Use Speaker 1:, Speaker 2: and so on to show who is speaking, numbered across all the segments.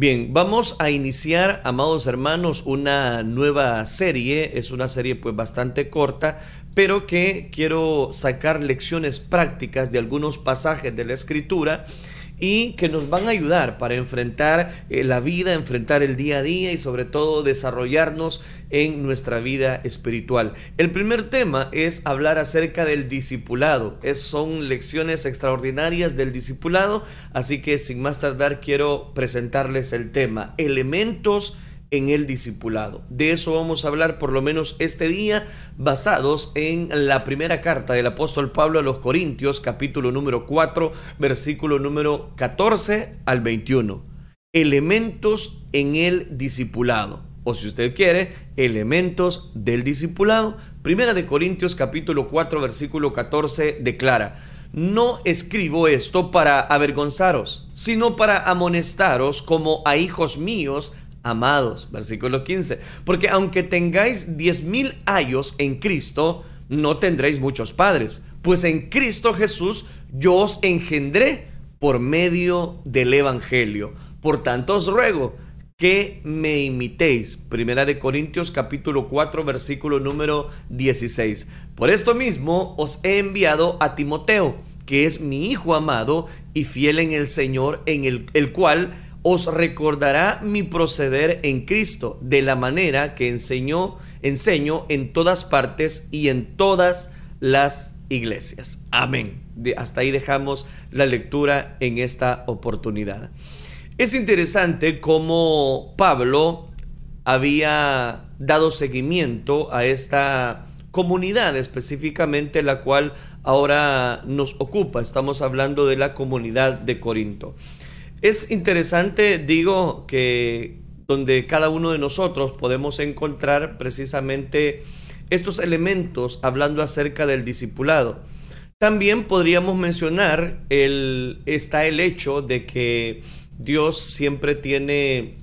Speaker 1: Bien, vamos a iniciar, amados hermanos, una nueva serie. Es una serie pues bastante corta, pero que quiero sacar lecciones prácticas de algunos pasajes de la escritura y que nos van a ayudar para enfrentar eh, la vida, enfrentar el día a día y sobre todo desarrollarnos en nuestra vida espiritual. El primer tema es hablar acerca del discipulado. Es, son lecciones extraordinarias del discipulado, así que sin más tardar quiero presentarles el tema, elementos en el discipulado. De eso vamos a hablar por lo menos este día, basados en la primera carta del apóstol Pablo a los Corintios, capítulo número 4, versículo número 14 al 21. Elementos en el discipulado. O si usted quiere, elementos del discipulado. Primera de Corintios capítulo 4 versículo 14 declara, no escribo esto para avergonzaros, sino para amonestaros como a hijos míos amados. Versículo 15. Porque aunque tengáis diez mil años en Cristo, no tendréis muchos padres. Pues en Cristo Jesús yo os engendré por medio del Evangelio. Por tanto os ruego que me imitéis. Primera de Corintios capítulo 4 versículo número 16. Por esto mismo os he enviado a Timoteo, que es mi hijo amado y fiel en el Señor, en el, el cual os recordará mi proceder en Cristo, de la manera que enseñó, enseño en todas partes y en todas las iglesias. Amén. hasta ahí dejamos la lectura en esta oportunidad. Es interesante cómo Pablo había dado seguimiento a esta comunidad específicamente la cual ahora nos ocupa. Estamos hablando de la comunidad de Corinto. Es interesante, digo, que donde cada uno de nosotros podemos encontrar precisamente estos elementos hablando acerca del discipulado. También podríamos mencionar el, está el hecho de que Dios siempre tiene,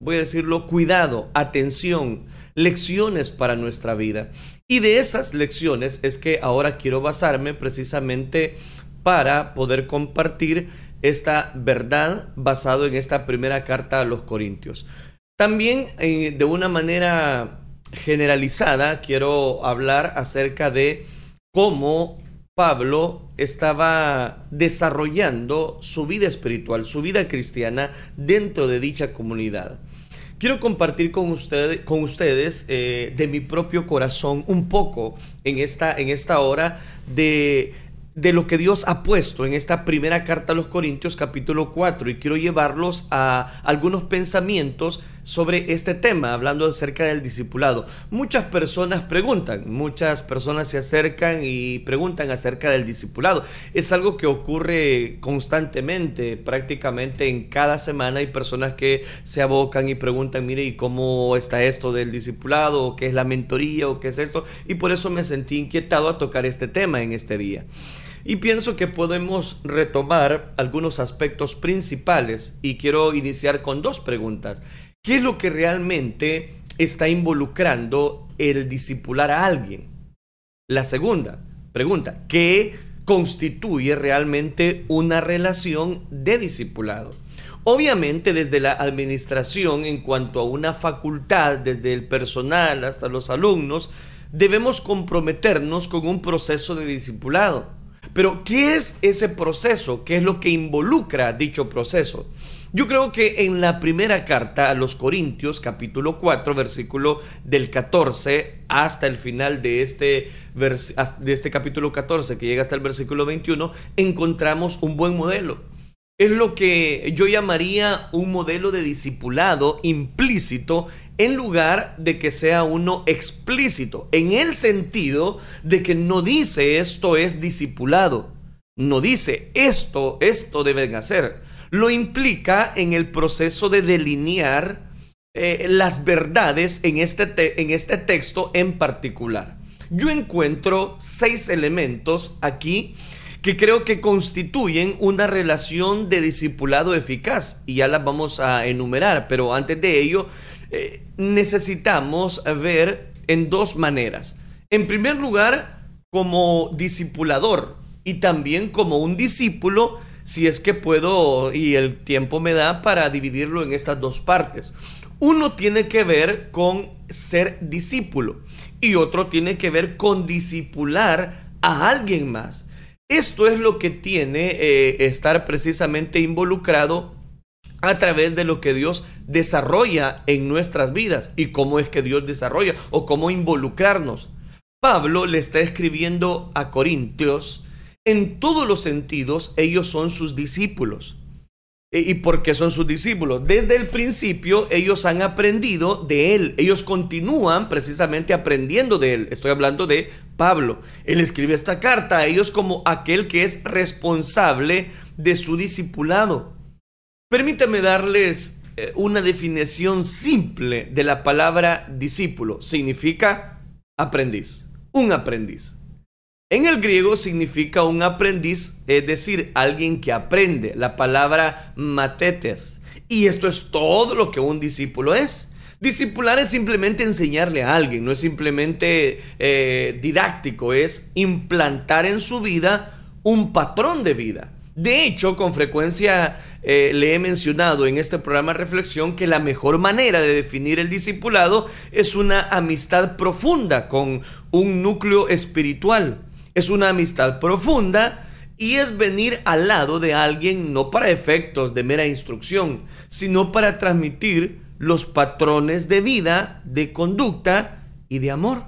Speaker 1: voy a decirlo, cuidado, atención, lecciones para nuestra vida. Y de esas lecciones es que ahora quiero basarme precisamente para poder compartir esta verdad basado en esta primera carta a los Corintios. También eh, de una manera generalizada quiero hablar acerca de cómo Pablo estaba desarrollando su vida espiritual, su vida cristiana dentro de dicha comunidad. Quiero compartir con, con ustedes eh, de mi propio corazón un poco en esta, en esta hora de de lo que Dios ha puesto en esta primera carta a los Corintios capítulo 4 y quiero llevarlos a algunos pensamientos sobre este tema, hablando acerca del discipulado. Muchas personas preguntan, muchas personas se acercan y preguntan acerca del discipulado. Es algo que ocurre constantemente, prácticamente en cada semana hay personas que se abocan y preguntan, mire, ¿y cómo está esto del discipulado? ¿O qué es la mentoría? ¿O qué es esto? Y por eso me sentí inquietado a tocar este tema en este día. Y pienso que podemos retomar algunos aspectos principales y quiero iniciar con dos preguntas. ¿Qué es lo que realmente está involucrando el discipular a alguien? La segunda pregunta, ¿qué constituye realmente una relación de discipulado? Obviamente desde la administración en cuanto a una facultad, desde el personal hasta los alumnos, debemos comprometernos con un proceso de discipulado. Pero, ¿qué es ese proceso? ¿Qué es lo que involucra dicho proceso? Yo creo que en la primera carta a los Corintios, capítulo 4, versículo del 14 hasta el final de este, de este capítulo 14, que llega hasta el versículo 21, encontramos un buen modelo. Es lo que yo llamaría un modelo de discipulado implícito en lugar de que sea uno explícito, en el sentido de que no dice esto es discipulado, no dice esto, esto deben hacer, lo implica en el proceso de delinear eh, las verdades en este, en este texto en particular. Yo encuentro seis elementos aquí que creo que constituyen una relación de discipulado eficaz y ya las vamos a enumerar, pero antes de ello eh, necesitamos ver en dos maneras. En primer lugar, como discipulador y también como un discípulo si es que puedo y el tiempo me da para dividirlo en estas dos partes. Uno tiene que ver con ser discípulo y otro tiene que ver con discipular a alguien más. Esto es lo que tiene eh, estar precisamente involucrado a través de lo que Dios desarrolla en nuestras vidas y cómo es que Dios desarrolla o cómo involucrarnos. Pablo le está escribiendo a Corintios, en todos los sentidos ellos son sus discípulos. E, ¿Y por qué son sus discípulos? Desde el principio ellos han aprendido de Él. Ellos continúan precisamente aprendiendo de Él. Estoy hablando de Pablo. Él escribe esta carta a ellos como aquel que es responsable de su discipulado. Permítame darles eh, una definición simple de la palabra discípulo. Significa aprendiz, un aprendiz. En el griego significa un aprendiz, es decir, alguien que aprende, la palabra matetes. Y esto es todo lo que un discípulo es. Discipular es simplemente enseñarle a alguien, no es simplemente eh, didáctico, es implantar en su vida un patrón de vida. De hecho, con frecuencia eh, le he mencionado en este programa Reflexión que la mejor manera de definir el discipulado es una amistad profunda con un núcleo espiritual. Es una amistad profunda y es venir al lado de alguien no para efectos de mera instrucción, sino para transmitir los patrones de vida, de conducta y de amor.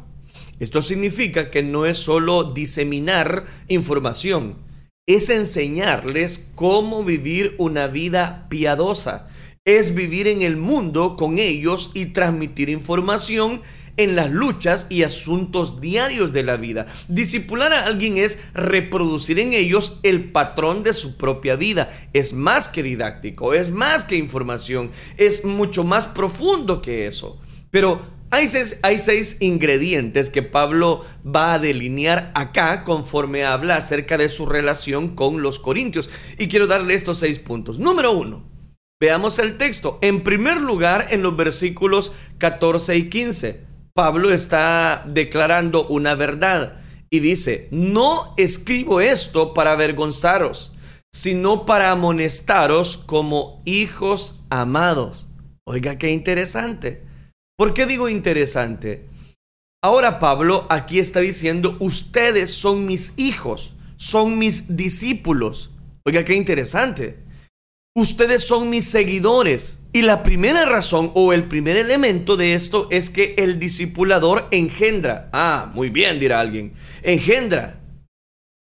Speaker 1: Esto significa que no es solo diseminar información, es enseñarles cómo vivir una vida piadosa, es vivir en el mundo con ellos y transmitir información en las luchas y asuntos diarios de la vida. Discipular a alguien es reproducir en ellos el patrón de su propia vida. Es más que didáctico, es más que información, es mucho más profundo que eso. Pero hay seis, hay seis, ingredientes que Pablo va a delinear acá conforme habla acerca de su relación con los corintios. Y quiero darle estos seis puntos. Número uno, veamos el texto. En primer lugar, en los versículos 14 y 15. Pablo está declarando una verdad y dice, no escribo esto para avergonzaros, sino para amonestaros como hijos amados. Oiga, qué interesante. ¿Por qué digo interesante? Ahora Pablo aquí está diciendo, ustedes son mis hijos, son mis discípulos. Oiga, qué interesante. Ustedes son mis seguidores. Y la primera razón o el primer elemento de esto es que el discipulador engendra. Ah, muy bien, dirá alguien. Engendra.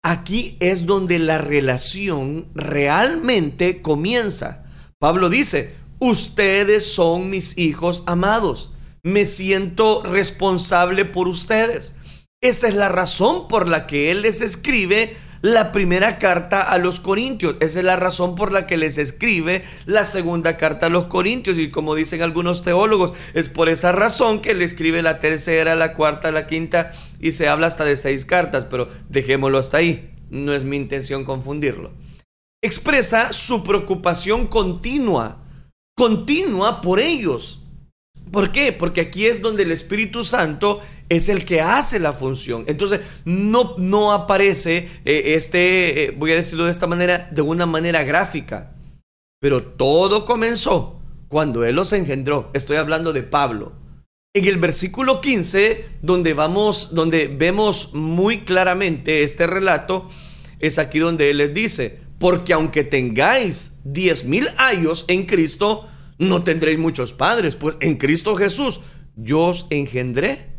Speaker 1: Aquí es donde la relación realmente comienza. Pablo dice, ustedes son mis hijos amados. Me siento responsable por ustedes. Esa es la razón por la que Él les escribe la primera carta a los Corintios. Esa es la razón por la que les escribe la segunda carta a los Corintios. Y como dicen algunos teólogos, es por esa razón que le escribe la tercera, la cuarta, la quinta y se habla hasta de seis cartas. Pero dejémoslo hasta ahí. No es mi intención confundirlo. Expresa su preocupación continua, continua por ellos. ¿Por qué? Porque aquí es donde el Espíritu Santo es el que hace la función. Entonces, no, no aparece eh, este, eh, voy a decirlo de esta manera, de una manera gráfica. Pero todo comenzó cuando Él los engendró. Estoy hablando de Pablo. En el versículo 15, donde vamos, donde vemos muy claramente este relato, es aquí donde Él les dice, porque aunque tengáis diez mil años en Cristo, no tendréis muchos padres, pues en Cristo Jesús yo os engendré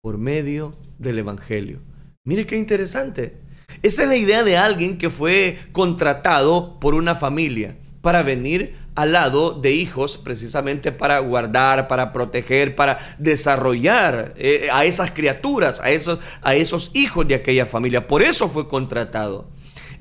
Speaker 1: por medio del Evangelio. Mire qué interesante. Esa es la idea de alguien que fue contratado por una familia para venir al lado de hijos precisamente para guardar, para proteger, para desarrollar eh, a esas criaturas, a esos, a esos hijos de aquella familia. Por eso fue contratado.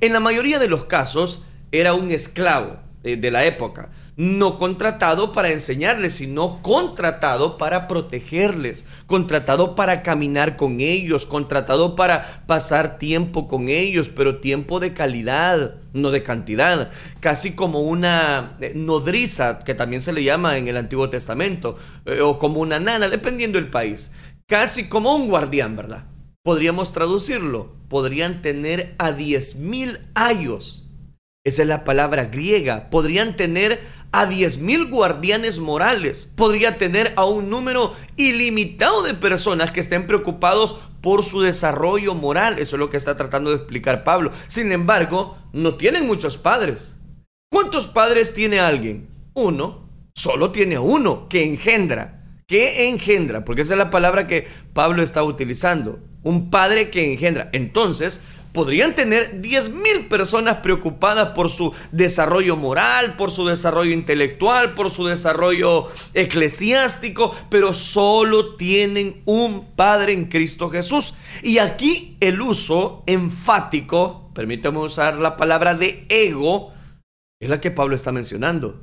Speaker 1: En la mayoría de los casos era un esclavo eh, de la época no contratado para enseñarles, sino contratado para protegerles, contratado para caminar con ellos, contratado para pasar tiempo con ellos, pero tiempo de calidad, no de cantidad, casi como una eh, nodriza, que también se le llama en el Antiguo Testamento, eh, o como una nana, dependiendo del país, casi como un guardián, ¿verdad? Podríamos traducirlo, podrían tener a 10 mil años Esa es la palabra griega. Podrían tener a 10.000 guardianes morales. Podría tener a un número ilimitado de personas que estén preocupados por su desarrollo moral. Eso es lo que está tratando de explicar Pablo. Sin embargo, no tienen muchos padres. ¿Cuántos padres tiene alguien? Uno. Solo tiene uno que engendra. ¿Qué engendra? Porque esa es la palabra que Pablo está utilizando. Un padre que engendra. Entonces, podrían tener 10.000 personas preocupadas por su desarrollo moral, por su desarrollo intelectual, por su desarrollo eclesiástico, pero solo tienen un Padre en Cristo Jesús. Y aquí el uso enfático, permítame usar la palabra de ego, es la que Pablo está mencionando.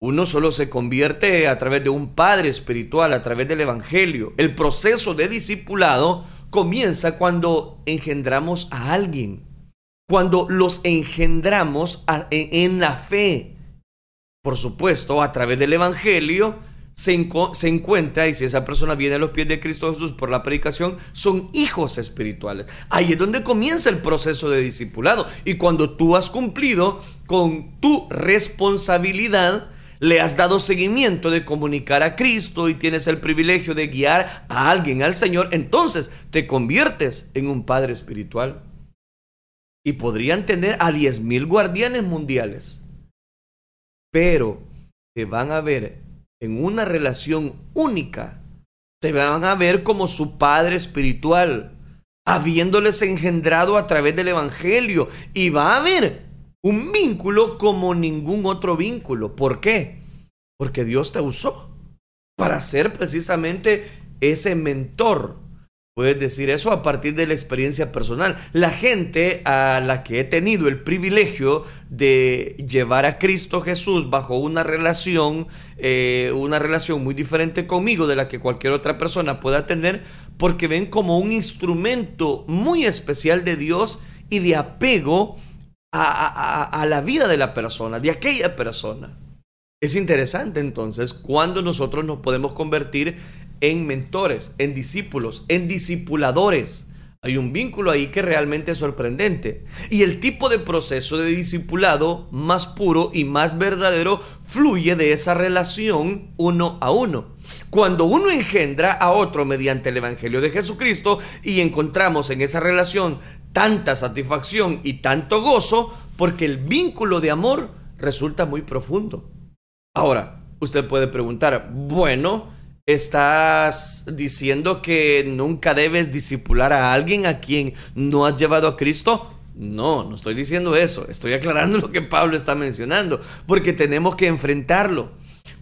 Speaker 1: Uno solo se convierte a través de un padre espiritual, a través del Evangelio. El proceso de discipulado comienza cuando engendramos a alguien, cuando los engendramos en, la fe. Por supuesto, a través del Evangelio se, se, encuentra, y si esa persona viene a los pies de Cristo Jesús por la predicación, son hijos espirituales. Ahí es donde comienza el proceso de discipulado. Y cuando tú has cumplido con tu responsabilidad, le has dado seguimiento de comunicar a Cristo y tienes el privilegio de guiar a alguien al Señor, entonces te conviertes en un padre espiritual. Y podrían tener a diez mil guardianes mundiales. Pero te van a ver en una relación única. Te van a ver como su padre espiritual, habiéndoles engendrado a través del Evangelio. Y va a haber un vínculo como ningún otro vínculo. ¿Por qué? Porque Dios te usó para ser precisamente ese mentor. Puedes decir eso a partir de la experiencia personal. La gente a la que he tenido el privilegio de llevar a Cristo Jesús bajo una relación, eh, una relación muy diferente conmigo de la que cualquier otra persona pueda tener, porque ven como un instrumento muy especial de Dios y de apego a, la vida de la persona, de aquella persona. Es interesante entonces cuando nosotros nos podemos convertir en mentores, en discípulos, en discipuladores. Hay un vínculo ahí que realmente es sorprendente. Y el tipo de proceso de discipulado más puro y más verdadero fluye de esa relación uno a uno. Cuando uno engendra a otro mediante el Evangelio de Jesucristo y encontramos en esa relación tanta satisfacción y tanto gozo porque el vínculo de amor resulta muy profundo. Ahora, usted puede preguntar, bueno, ¿estás diciendo que nunca debes disipular a alguien a quien no has llevado a Cristo? No, no estoy diciendo eso, estoy aclarando lo que Pablo está mencionando, porque tenemos que enfrentarlo.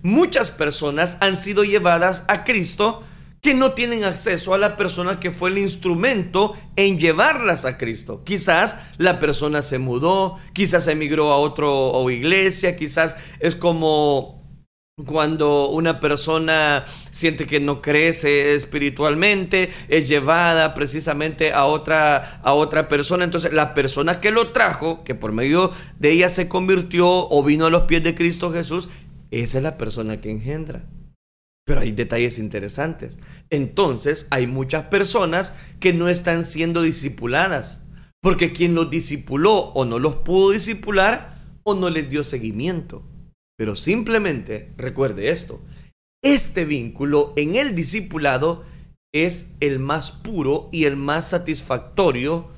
Speaker 1: Muchas personas han sido llevadas a Cristo que no tienen acceso a la persona que fue el instrumento en llevarlas a Cristo. Quizás la persona se mudó, quizás emigró a otra iglesia, quizás es como cuando una persona siente que no crece espiritualmente, es llevada precisamente a otra, a otra persona. Entonces, la persona que lo trajo, que por medio de ella se convirtió o vino a los pies de Cristo Jesús, esa es la persona que engendra. Pero hay detalles interesantes. Entonces hay muchas personas que no están siendo discipuladas. Porque quien los discipuló o no los pudo discipular o no les dio seguimiento. Pero simplemente recuerde esto. Este vínculo en el discipulado es el más puro y el más satisfactorio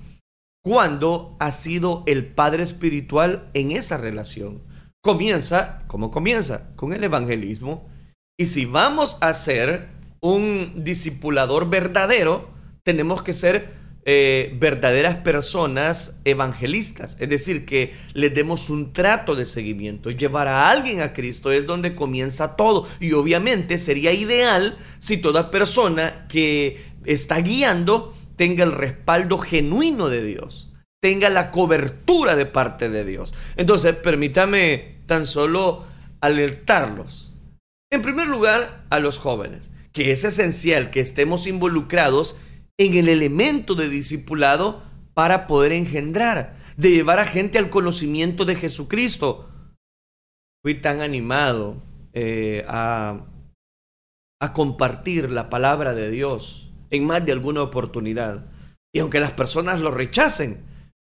Speaker 1: cuando ha sido el Padre Espiritual en esa relación. Comienza, ¿cómo comienza? Con el evangelismo y si vamos a ser un discipulador verdadero, tenemos que ser eh, verdaderas personas evangelistas, es decir, que le demos un trato de seguimiento. Llevar a alguien a Cristo es donde comienza todo. Y obviamente sería ideal si toda persona que está guiando tenga el respaldo genuino de Dios, tenga la cobertura de parte de Dios. Entonces, permítame tan solo alertarlos en primer lugar, a los jóvenes, que es esencial que estemos involucrados en el elemento de discipulado para poder engendrar, de llevar a gente al conocimiento de Jesucristo. Fui tan animado eh, a, a compartir la palabra de Dios en más de alguna oportunidad. Y aunque las personas lo rechacen,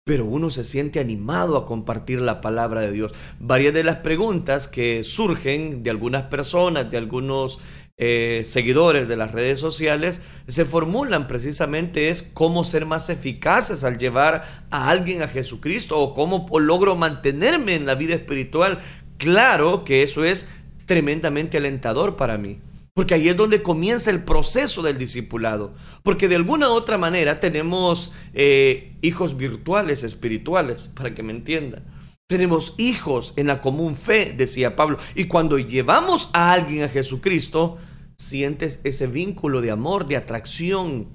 Speaker 1: pero uno se siente animado a compartir la palabra de Dios. Varias de las preguntas que surgen de algunas personas, de algunos eh, seguidores de las redes sociales, se formulan precisamente es cómo ser más eficaces al llevar a alguien a Jesucristo o cómo logro mantenerme en la vida espiritual. Claro que eso es tremendamente alentador para mí. Porque ahí es donde comienza el proceso del discipulado. Porque de alguna u otra manera tenemos eh, hijos virtuales, espirituales, para que me entiendan. Tenemos hijos en la común fe, decía Pablo. Y cuando llevamos a alguien a Jesucristo, sientes ese vínculo de amor, de atracción.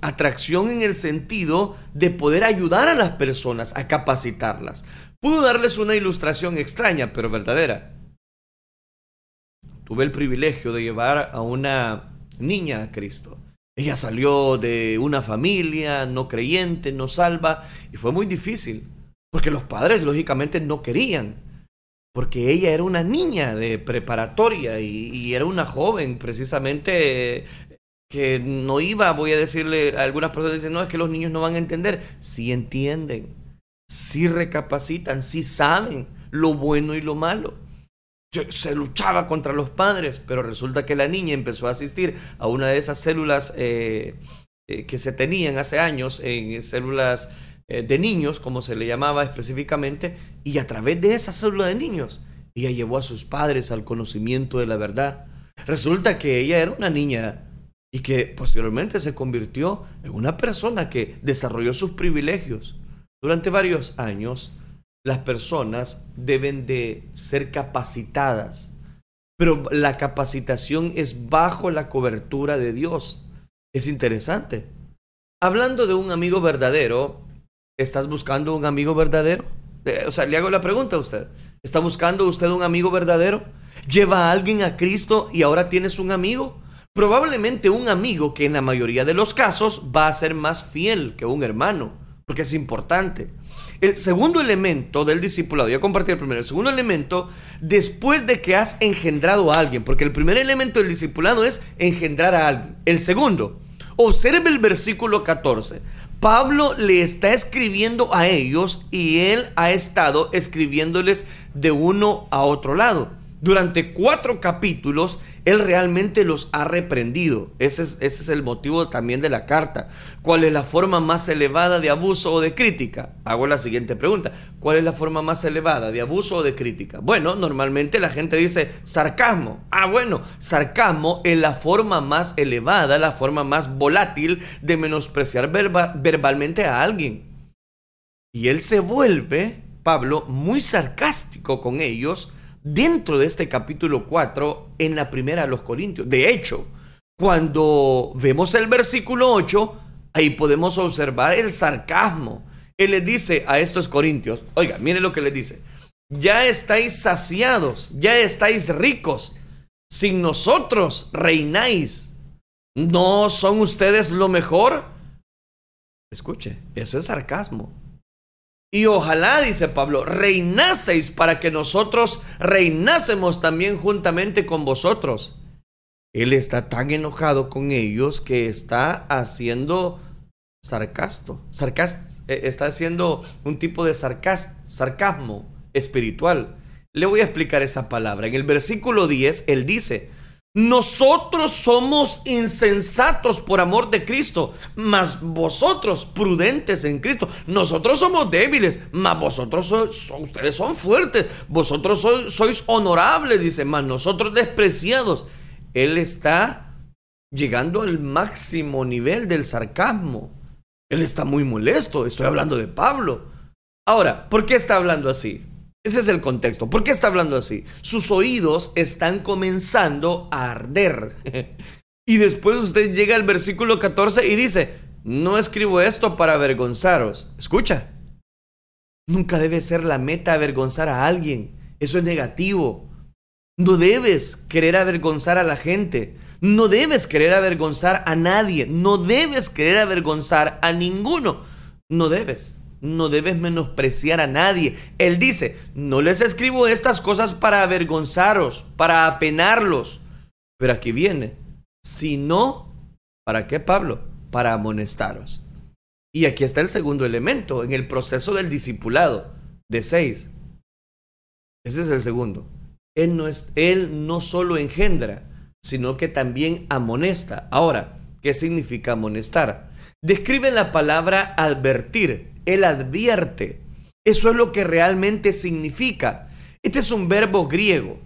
Speaker 1: Atracción en el sentido de poder ayudar a las personas, a capacitarlas. Puedo darles una ilustración extraña, pero verdadera tuve el privilegio de llevar a una niña a Cristo. Ella salió de una familia no creyente, no salva, y fue muy difícil, porque los padres lógicamente no querían, porque ella era una niña de preparatoria y, era una joven precisamente que no iba, voy a decirle, algunas personas dicen, no, es que los niños no van a entender, sí entienden, sí recapacitan, sí saben lo bueno y lo malo se luchaba contra los padres, pero resulta que la niña empezó a asistir a una de esas células eh, eh, que se tenían hace años, en células eh, de niños, como se le llamaba específicamente, y a través de esa célula de niños, ella llevó a sus padres al conocimiento de la verdad. Resulta que ella era una niña y que posteriormente se convirtió en una persona que desarrolló sus privilegios. Durante varios años, las personas deben de ser capacitadas, pero la capacitación es bajo la cobertura de Dios. Es interesante. Hablando de un amigo verdadero, ¿estás buscando un amigo verdadero? Eh, o sea, le hago la pregunta a usted. ¿Está buscando usted un amigo verdadero? ¿Lleva a alguien a Cristo y ahora tienes un amigo? Probablemente un amigo que en la mayoría de los casos va a ser más fiel que un hermano, porque es importante. El segundo elemento del discipulado, ya compartí el primero, el segundo elemento, después de que has engendrado a alguien, porque el primer elemento del discipulado es engendrar a alguien. El segundo, observe el versículo 14. Pablo le está escribiendo a ellos y él ha estado escribiéndoles de uno a otro lado durante cuatro capítulos, él realmente los ha reprendido. Ese es, el motivo también de la carta. ¿Cuál es la forma más elevada de abuso o de crítica? Hago la siguiente pregunta. ¿Cuál es la forma más elevada de abuso o de crítica? Bueno, normalmente la gente dice sarcasmo. Ah, bueno, sarcasmo es la forma más elevada, la forma más volátil de menospreciar verbalmente a alguien. Y él se vuelve, Pablo, muy sarcástico con ellos dentro de este capítulo 4 en la primera de los Corintios. De hecho, cuando vemos el versículo 8, ahí podemos observar el sarcasmo. Él les dice a estos corintios, oiga, mire lo que les dice, ya estáis saciados, ya estáis ricos, sin nosotros reináis. ¿No son ustedes lo mejor? Escuche, eso es sarcasmo. Y ojalá, dice Pablo, reinaseis para que nosotros reinásemos también juntamente con vosotros. Él está tan enojado con ellos que está haciendo sarcasto, eh, está haciendo un tipo de sarcasmo espiritual. Le voy a explicar esa palabra. En el versículo 10, él dice, nosotros somos insensatos por amor de Cristo, mas vosotros prudentes en Cristo. Nosotros somos débiles, mas vosotros ustedes son fuertes. Vosotros sois, honorables, dice, mas nosotros despreciados. Él está llegando al máximo nivel del sarcasmo. Él está muy molesto. Estoy hablando de Pablo. Ahora, ¿por qué está hablando así? Ese es el contexto. ¿Por qué está hablando así? Sus oídos están comenzando a arder. y después usted llega al versículo 14 y dice, no escribo esto para avergonzaros. Escucha. Nunca debe ser la meta avergonzar a alguien. Eso es negativo. No debes querer avergonzar a la gente. No debes querer avergonzar a nadie. No debes querer avergonzar a ninguno. No debes no debes menospreciar a nadie. Él dice, no les escribo estas cosas para avergonzaros, para apenarlos. Pero aquí viene, si no, ¿para qué Pablo? Para amonestaros. Y aquí está el segundo elemento, en el proceso del discipulado, de seis. Ese es el segundo. Él no, es, él no solo engendra, sino que también amonesta. Ahora, ¿qué significa amonestar? Describe la palabra advertir. Él advierte. Eso es lo que realmente significa. Este es un verbo griego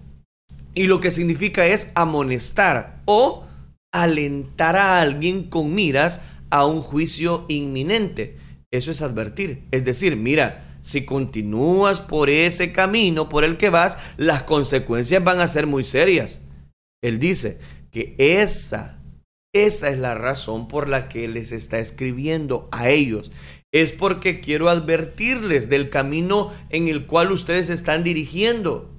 Speaker 1: y lo que significa es amonestar o alentar a alguien con miras a un juicio inminente. Eso es advertir. Es decir, mira, si continúas por ese camino por el que vas, las consecuencias van a ser muy serias. Él dice que esa, esa es la razón por la que les está escribiendo a ellos. Es porque quiero advertirles del camino en el cual ustedes están dirigiendo.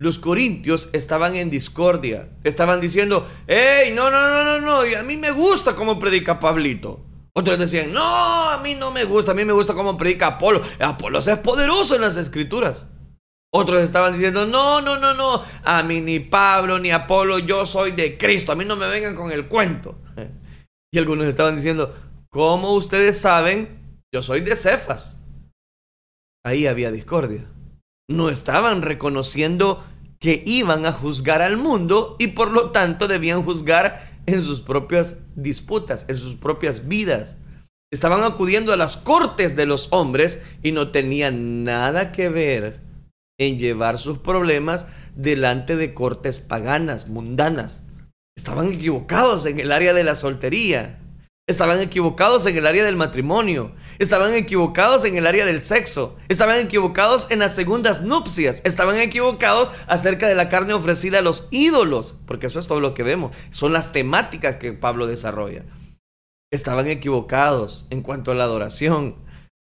Speaker 1: Los corintios estaban en discordia. Estaban diciendo, hey, no, no, no, no, no, a mí me gusta cómo predica Pablito. Otros decían, no, a mí no me gusta, a mí me gusta cómo predica Apolo. Apolo es poderoso en las escrituras. Otros estaban diciendo, no, no, no, no, a mí ni Pablo ni Apolo, yo soy de Cristo, a mí no me vengan con el cuento. Y algunos estaban diciendo, ¿cómo ustedes saben? Yo soy de Cefas. Ahí había discordia. No estaban reconociendo que iban a juzgar al mundo y por lo tanto debían juzgar en sus propias disputas, en sus propias vidas. Estaban acudiendo a las cortes de los hombres y no tenían nada que ver en llevar sus problemas delante de cortes paganas, mundanas. Estaban equivocados en el área de la soltería. Estaban equivocados en el área del matrimonio. Estaban equivocados en el área del sexo. Estaban equivocados en las segundas nupcias. Estaban equivocados acerca de la carne ofrecida a los ídolos. Porque eso es todo lo que vemos. Son las temáticas que Pablo desarrolla. Estaban equivocados en cuanto a la adoración.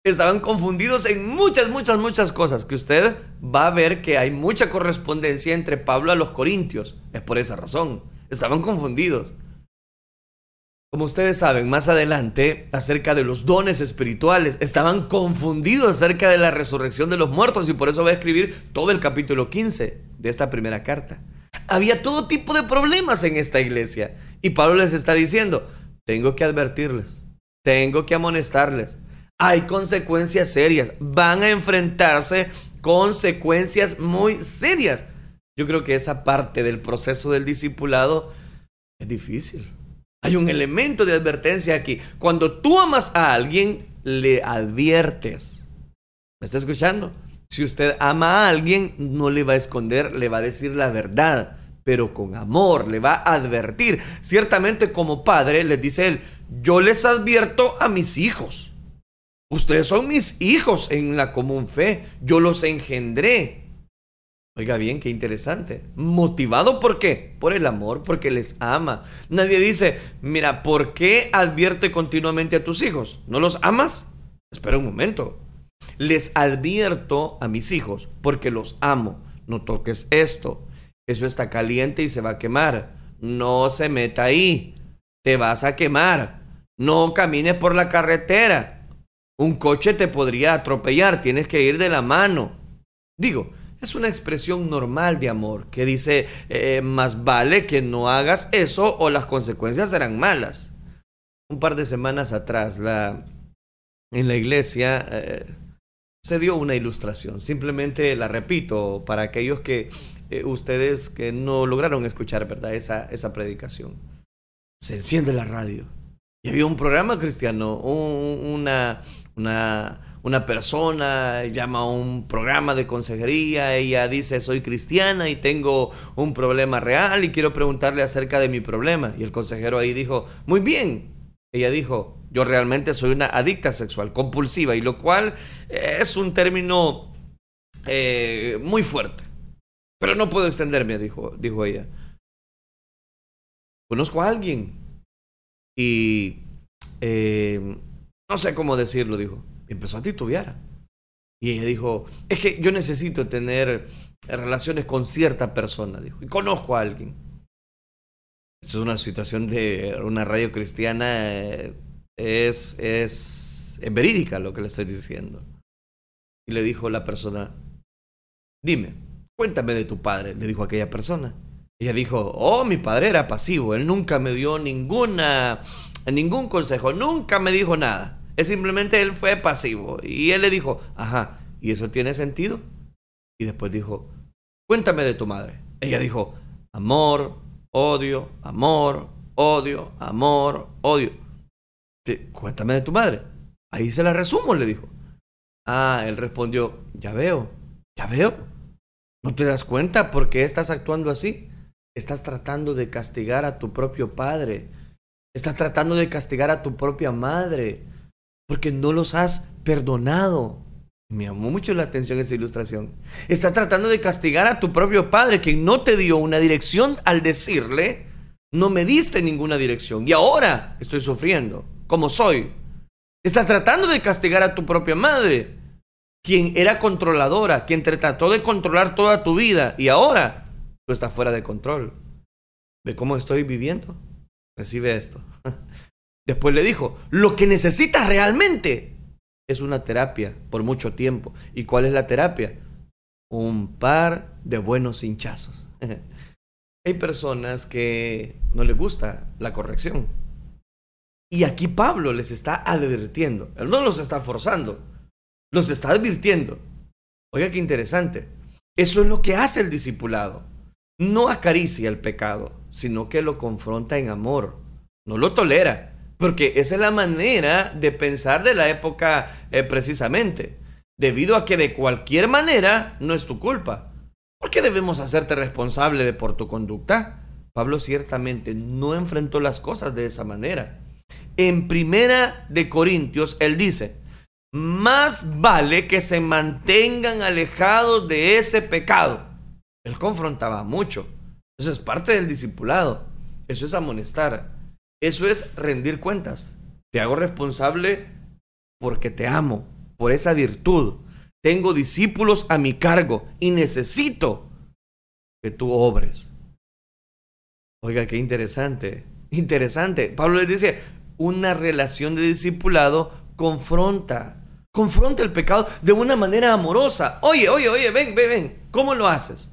Speaker 1: Estaban confundidos en muchas, muchas, muchas cosas. Que usted va a ver que hay mucha correspondencia entre Pablo a los corintios. Es por esa razón. Estaban confundidos. Como ustedes saben, más adelante, acerca de los dones espirituales, estaban confundidos acerca de la resurrección de los muertos y por eso voy a escribir todo el capítulo 15 de esta primera carta. Había todo tipo de problemas en esta iglesia y Pablo les está diciendo, tengo que advertirles, tengo que amonestarles, hay consecuencias serias, van a enfrentarse consecuencias muy serias. Yo creo que esa parte del proceso del discipulado es difícil hay un elemento de advertencia aquí. Cuando tú amas a alguien, le adviertes. ¿Me está escuchando? Si usted ama a alguien, no le va a esconder, le va a decir la verdad, pero con amor, le va a advertir. Ciertamente como padre, les dice él, yo les advierto a mis hijos. Ustedes son mis hijos en la común fe, yo los engendré. Oiga bien, qué interesante. ¿Motivado por qué? Por el amor, porque les ama. Nadie dice, mira, ¿por qué advierte continuamente a tus hijos? ¿No los amas? Espera un momento. Les advierto a mis hijos porque los amo. No toques esto. Eso está caliente y se va a quemar. No se meta ahí. Te vas a quemar. No camines por la carretera. Un coche te podría atropellar. Tienes que ir de la mano. Digo, es una expresión normal de amor que dice, eh, más vale que no hagas eso o las consecuencias serán malas. Un par de semanas atrás, la, en la iglesia eh, se dio una ilustración. Simplemente la repito para aquellos que eh, ustedes que no lograron escuchar, ¿verdad? Esa, esa predicación. Se enciende la radio y había un programa cristiano, una, una una persona llama a un programa de consejería, ella dice soy cristiana y tengo un problema real y quiero preguntarle acerca de mi problema. Y el consejero ahí dijo, muy bien. Ella dijo, yo realmente soy una adicta sexual, compulsiva, y lo cual es un término eh, muy fuerte. Pero no puedo extenderme, dijo, dijo ella. Conozco a alguien y eh, no sé cómo decirlo, dijo empezó a titubear. Y ella dijo, es que yo necesito tener relaciones con cierta persona, dijo, y conozco a alguien. Esto es una situación de una radio cristiana, eh, es, es, es verídica lo que le estoy diciendo. Y le dijo la persona, dime, cuéntame de tu padre, le dijo aquella persona. Ella dijo, oh, mi padre era pasivo, él nunca me dio ninguna, ningún consejo, nunca me dijo nada. Es simplemente él fue pasivo. Y él le dijo, ajá, ¿y eso tiene sentido? Y después dijo, cuéntame de tu madre. Ella dijo, amor, odio, amor, odio, amor, odio. cuéntame de tu madre. Ahí se la resumo, le dijo. Ah, él respondió, ya veo, ya veo. ¿No te das cuenta por qué estás actuando así? Estás tratando de castigar a tu propio padre. Estás tratando de castigar a tu propia madre. Porque no los has perdonado. Me llamó mucho la atención esa ilustración. Estás tratando de castigar a tu propio padre, que no te dio una dirección al decirle, no me diste ninguna dirección. Y ahora estoy sufriendo, como soy. Estás tratando de castigar a tu propia madre, quien era controladora, quien trató de controlar toda tu vida y ahora tú estás fuera de control. ¿Ve cómo estoy viviendo? Recibe esto. Después le dijo, lo que necesitas realmente es una terapia por mucho tiempo. ¿Y cuál es la terapia? Un par de buenos hinchazos. Hay personas que no les gusta la corrección. Y aquí Pablo les está advirtiendo. Él no los está forzando. Los está advirtiendo. Oiga, qué interesante. Eso es lo que hace el discipulado. No acaricia el pecado, sino que lo confronta en amor. No lo tolera. Porque esa es la manera de pensar de la época eh, precisamente. Debido a que de cualquier manera no es tu culpa. ¿Por qué debemos hacerte responsable de por tu conducta? Pablo ciertamente no enfrentó las cosas de esa manera. En primera de Corintios, él dice, más vale que se mantengan alejados de ese pecado. Él confrontaba mucho. Eso es parte del discipulado. Eso es amonestar. Eso es rendir cuentas. Te hago responsable porque te amo, por esa virtud. Tengo discípulos a mi cargo y necesito que tú obres. Oiga, qué interesante. Interesante. Pablo les dice, una relación de discipulado confronta. Confronta el pecado de una manera amorosa. Oye, oye, oye, ven, ven, ven. ¿Cómo lo haces?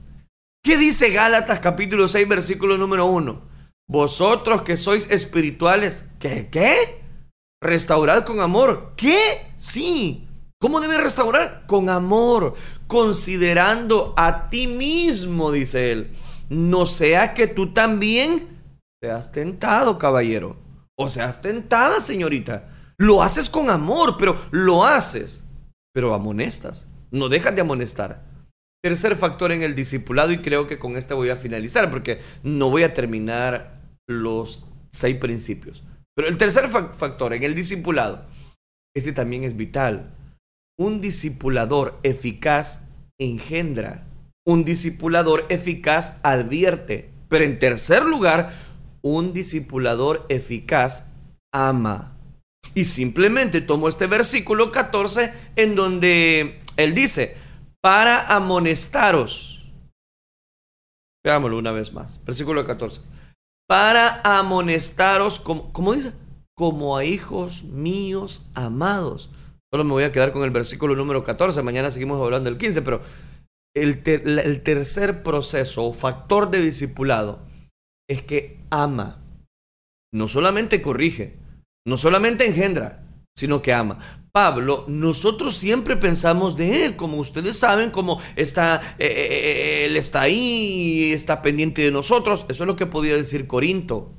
Speaker 1: ¿Qué dice Gálatas capítulo 6, versículo número 1? Vosotros que sois espirituales, ¿qué? ¿Qué? Restaurad con amor. ¿Qué? Sí. ¿Cómo debe restaurar? Con amor, considerando a ti mismo, dice él. No sea que tú también seas tentado, caballero. O seas tentada, señorita. Lo haces con amor, pero lo haces. Pero amonestas. No dejas de amonestar. Tercer factor en el discipulado, y creo que con este voy a finalizar, porque no voy a terminar los seis principios. Pero el tercer factor en el discipulado, este también es vital. Un discipulador eficaz engendra. Un discipulador eficaz advierte. Pero en tercer lugar, un discipulador eficaz ama. Y simplemente tomo este versículo 14 en donde él dice, para amonestaros. Veámoslo una vez más. Versículo 14 para amonestaros, como, dice, como a hijos míos amados. Solo me voy a quedar con el versículo número 14, mañana seguimos hablando del 15, pero el, el tercer proceso o factor de discipulado es que ama, no solamente corrige, no solamente engendra, sino que ama. Pablo, nosotros siempre pensamos de él, como ustedes saben, como está, eh, eh, eh, él está ahí, está pendiente de nosotros. Eso es lo que podía decir Corinto.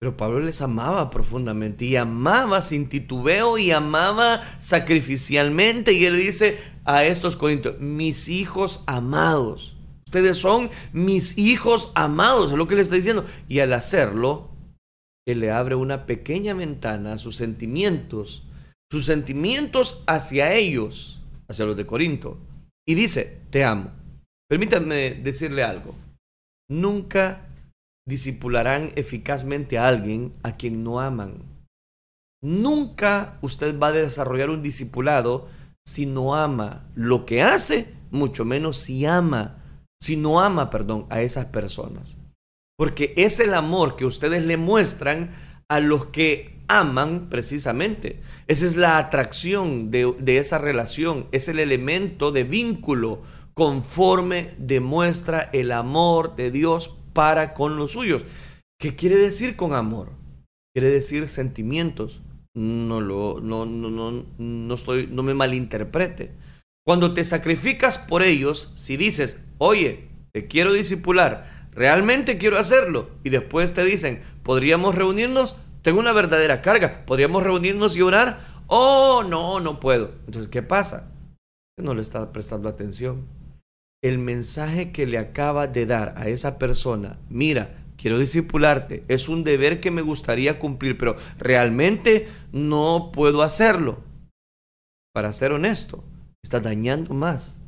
Speaker 1: Pero Pablo les amaba profundamente y amaba sin titubeo y amaba sacrificialmente. Y él dice a estos corintios, mis hijos amados. Ustedes son mis hijos amados, es lo que le está diciendo. Y al hacerlo, él le abre una pequeña ventana a sus sentimientos, sus sentimientos hacia ellos, hacia los de Corinto. Y dice, te amo. Permítanme decirle algo. Nunca disipularán eficazmente a alguien a quien no aman. Nunca usted va a desarrollar un discipulado si no ama lo que hace, mucho menos si ama, si no ama, perdón, a esas personas. Porque es el amor que ustedes le muestran a los que aman precisamente. Esa es la atracción de, esa relación, es el elemento de vínculo conforme demuestra el amor de Dios para con los suyos. ¿Qué quiere decir con amor? Quiere decir sentimientos, No lo, no, no, no, no estoy, no me malinterprete. Cuando te sacrificas por ellos, si dices, oye, te quiero disipular, realmente quiero hacerlo, y después te dicen, podríamos reunirnos, tengo una verdadera carga, podríamos reunirnos y orar, oh, no, no puedo. Entonces, ¿qué pasa? No le está prestando atención. El mensaje que le acaba de dar a esa persona, mira, quiero discipularte, es un deber que me gustaría cumplir, pero realmente no puedo hacerlo. Para ser honesto, está dañando más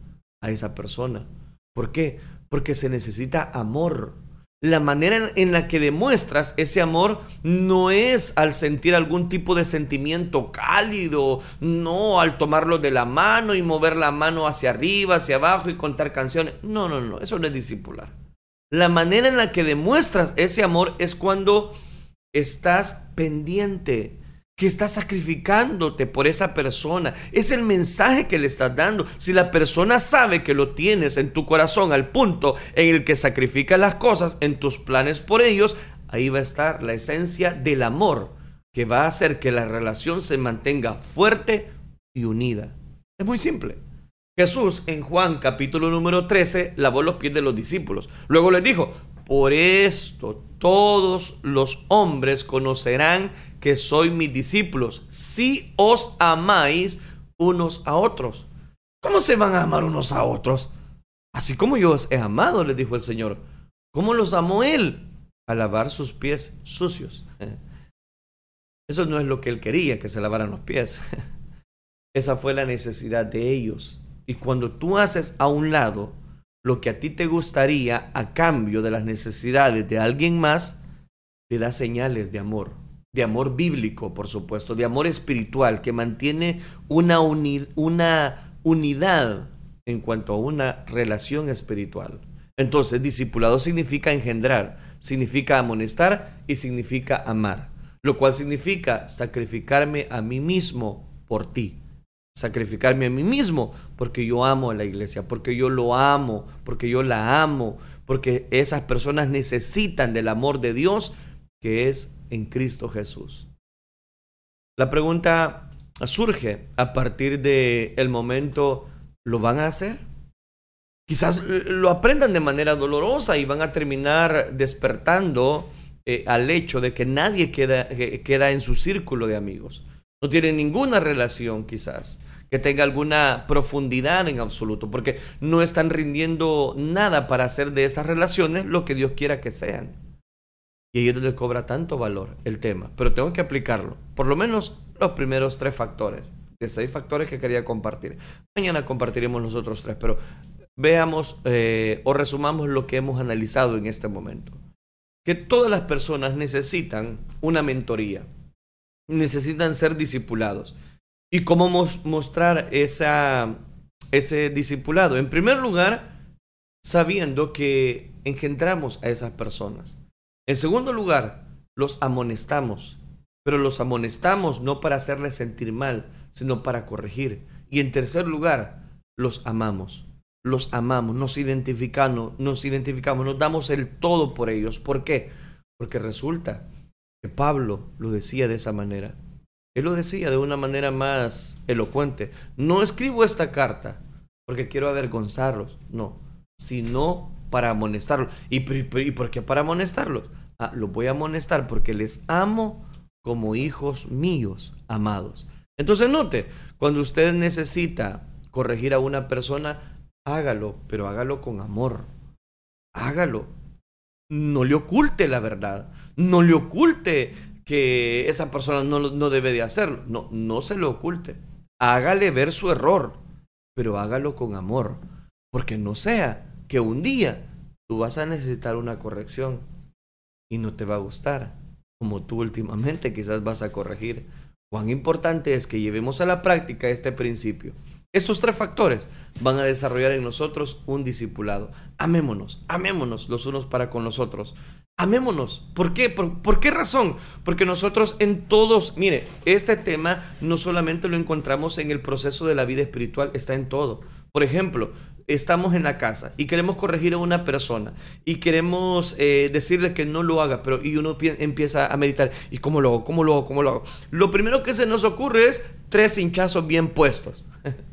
Speaker 1: a esa persona. ¿Por qué? Porque se necesita amor. La manera en la que demuestras ese amor no es al sentir algún tipo de sentimiento cálido, no al tomarlo de la mano y mover la mano hacia arriba, hacia abajo y contar canciones. No, no, no, eso no es discipular. La manera en la que demuestras ese amor es cuando estás pendiente, que estás sacrificándote por esa persona. Es el mensaje que le estás dando. Si la persona sabe que lo tienes en tu corazón al punto en el que sacrifica las cosas en tus planes por ellos, ahí va a estar la esencia del amor que va a hacer que la relación se mantenga fuerte y unida. Es muy simple. Jesús en Juan capítulo número 13 lavó los pies de los discípulos. Luego les dijo, por esto todos los hombres conocerán que soy mis discípulos si os amáis unos a otros. ¿Cómo se van a amar unos a otros? Así como yo os he amado, les dijo el Señor. ¿Cómo los amó Él? A lavar sus pies sucios. Eso no es lo que Él quería, que se lavaran los pies. Esa fue la necesidad de ellos. Y cuando tú haces a un lado lo que a ti te gustaría a cambio de las necesidades de alguien más, te da señales de amor, de amor bíblico, por supuesto, de amor espiritual, que mantiene una, una unidad en cuanto a una relación espiritual. Entonces, discipulado significa engendrar, significa amonestar y significa amar, lo cual significa sacrificarme a mí mismo por ti sacrificarme a mí mismo porque yo amo a la iglesia, porque yo lo amo, porque yo la amo, porque esas personas necesitan del amor de Dios que es en Cristo Jesús. La pregunta surge a partir de el momento ¿lo van a hacer? Quizás lo aprendan de manera dolorosa y van a terminar despertando eh, al hecho de que nadie queda, queda en su círculo de amigos no tiene ninguna relación quizás que tenga alguna profundidad en absoluto, porque no están rindiendo nada para hacer de esas relaciones lo que Dios quiera que sean. Y ahí es donde cobra tanto valor el tema, pero tengo que aplicarlo, por lo menos los primeros tres factores, de seis factores que quería compartir. Mañana compartiremos los otros tres, pero veamos eh, o resumamos lo que hemos analizado en este momento. Que todas las personas necesitan una mentoría necesitan ser discipulados. ¿Y cómo mostrar esa, ese discipulado? En primer lugar, sabiendo que engendramos a esas personas. En segundo lugar, los amonestamos, pero los amonestamos no para hacerles sentir mal, sino para corregir. Y en tercer lugar, los amamos. Los amamos, nos identificamos, nos identificamos, nos damos el todo por ellos. ¿Por qué? Porque resulta que Pablo lo decía de esa manera. Él lo decía de una manera más elocuente. No escribo esta carta porque quiero avergonzarlos, no, sino para amonestarlos. ¿Y, por qué para amonestarlos? Ah, los voy a amonestar porque les amo como hijos míos amados. Entonces note, cuando usted necesita corregir a una persona, hágalo, pero hágalo con amor. Hágalo no le oculte la verdad, no le oculte que esa persona no, no debe de hacerlo, no, no se lo oculte, hágale ver su error, pero hágalo con amor, porque no sea que un día tú vas a necesitar una corrección y no te va a gustar, como tú últimamente quizás vas a corregir. Cuán importante es que llevemos a la práctica este principio. Estos tres factores van a desarrollar en nosotros un discipulado. Amémonos, amémonos los unos para con los otros. Amémonos. ¿Por qué? ¿Por, qué razón? Porque nosotros en todos, mire, este tema no solamente lo encontramos en el proceso de la vida espiritual, está en todo. Por ejemplo, estamos en la casa y queremos corregir a una persona y queremos eh, decirle que no lo haga, pero y uno empieza a meditar, ¿y cómo lo hago? ¿Cómo lo hago? ¿Cómo lo hago? Lo primero que se nos ocurre es tres hinchazos bien puestos.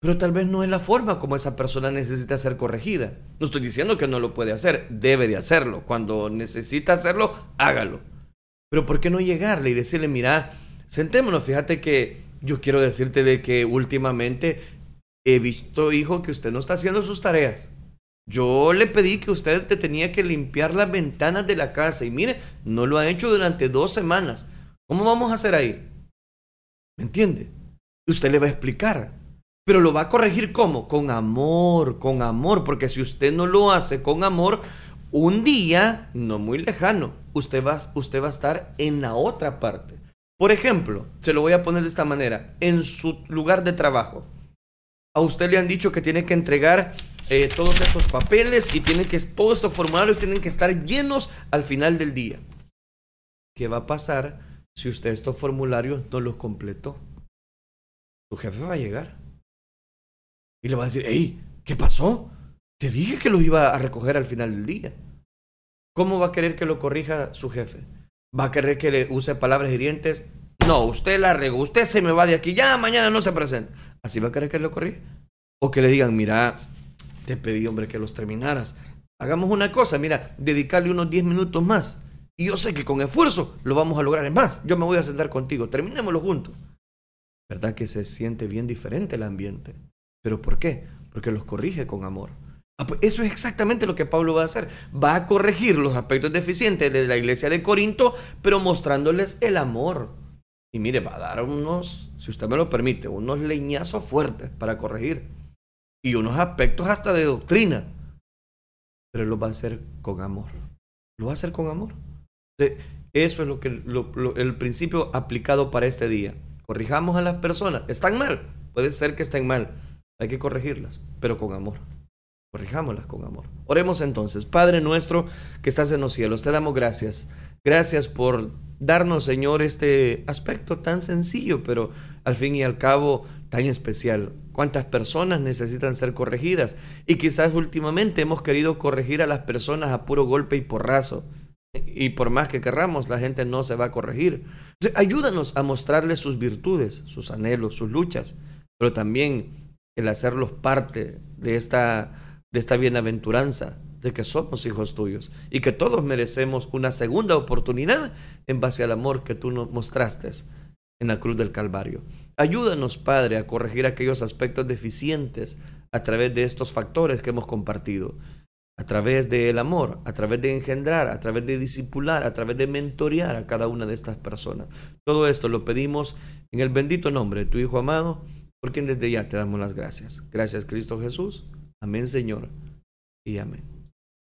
Speaker 1: Pero tal vez no es la forma como esa persona necesita ser corregida. No estoy diciendo que no lo puede hacer, debe de hacerlo. Cuando necesita hacerlo, hágalo. Pero ¿por qué no llegarle y decirle, mira, sentémonos, fíjate que yo quiero decirte de que últimamente he visto, hijo, que usted no está haciendo sus tareas. Yo le pedí que usted te tenía que limpiar las ventanas de la casa y mire, no lo ha hecho durante dos semanas. ¿Cómo vamos a hacer ahí? ¿Me entiende? Usted le va a explicar. Pero lo va a corregir ¿cómo? Con amor, con amor. Porque si usted no lo hace con amor, un día, no muy lejano, usted va, usted va a estar en la otra parte. Por ejemplo, se lo voy a poner de esta manera, en su lugar de trabajo. A usted le han dicho que tiene que entregar eh, todos estos papeles y tiene que, todos estos formularios tienen que estar llenos al final del día. ¿Qué va a pasar si usted estos formularios no los completó? Su jefe va a llegar y le va a decir, hey, ¿qué pasó? Te dije que lo iba a recoger al final del día. ¿Cómo va a querer que lo corrija su jefe? ¿Va a querer que le use palabras hirientes? No, usted la regó, usted se me va de aquí, ya mañana no se presenta. ¿Así va a querer que lo corrija? O que le digan, mira, te pedí, hombre, que los terminaras. Hagamos una cosa, mira, dedicarle unos 10 minutos más. Y yo sé que con esfuerzo lo vamos a lograr. Es más, yo me voy a sentar contigo, terminémoslo juntos. ¿Verdad que se siente bien diferente el ambiente? ¿Pero por qué? Porque los corrige con amor. Ah, pues eso es exactamente lo que Pablo va a hacer. Va a corregir los aspectos deficientes de la iglesia de Corinto, pero mostrándoles el amor. Y mire, va a dar unos, si usted me lo permite, unos leñazos fuertes para corregir. Y unos aspectos hasta de doctrina. Pero lo va a hacer con amor. Lo va a hacer con amor. Eso es lo que el principio aplicado para este día. Corrijamos a las personas. Están mal. Puede ser que estén mal. Hay que corregirlas, pero con amor. Corrijámoslas con amor. Oremos entonces. Padre nuestro que estás en los cielos, te damos gracias. Gracias por darnos, Señor, este aspecto tan sencillo, pero al fin y al cabo tan especial. ¿Cuántas personas necesitan ser corregidas? Y quizás últimamente hemos querido corregir a las personas a puro golpe y porrazo. Y por más que querramos, la gente no se va a corregir. ayúdanos a mostrarles sus virtudes, sus anhelos, sus luchas, pero también el hacerlos parte de esta de esta bienaventuranza de que somos hijos tuyos y que todos merecemos una segunda oportunidad en base al amor que tú nos mostraste en la cruz del Calvario. Ayúdanos, Padre, a corregir aquellos aspectos deficientes a través de estos factores que hemos compartido, a través del amor, a través de engendrar, a través de discipular, a través de mentorear a cada una de estas personas. Todo esto lo pedimos en el bendito nombre de tu Hijo amado, por quien desde ya te damos las gracias. Gracias, Cristo Jesús. Amén, Señor. Y amén.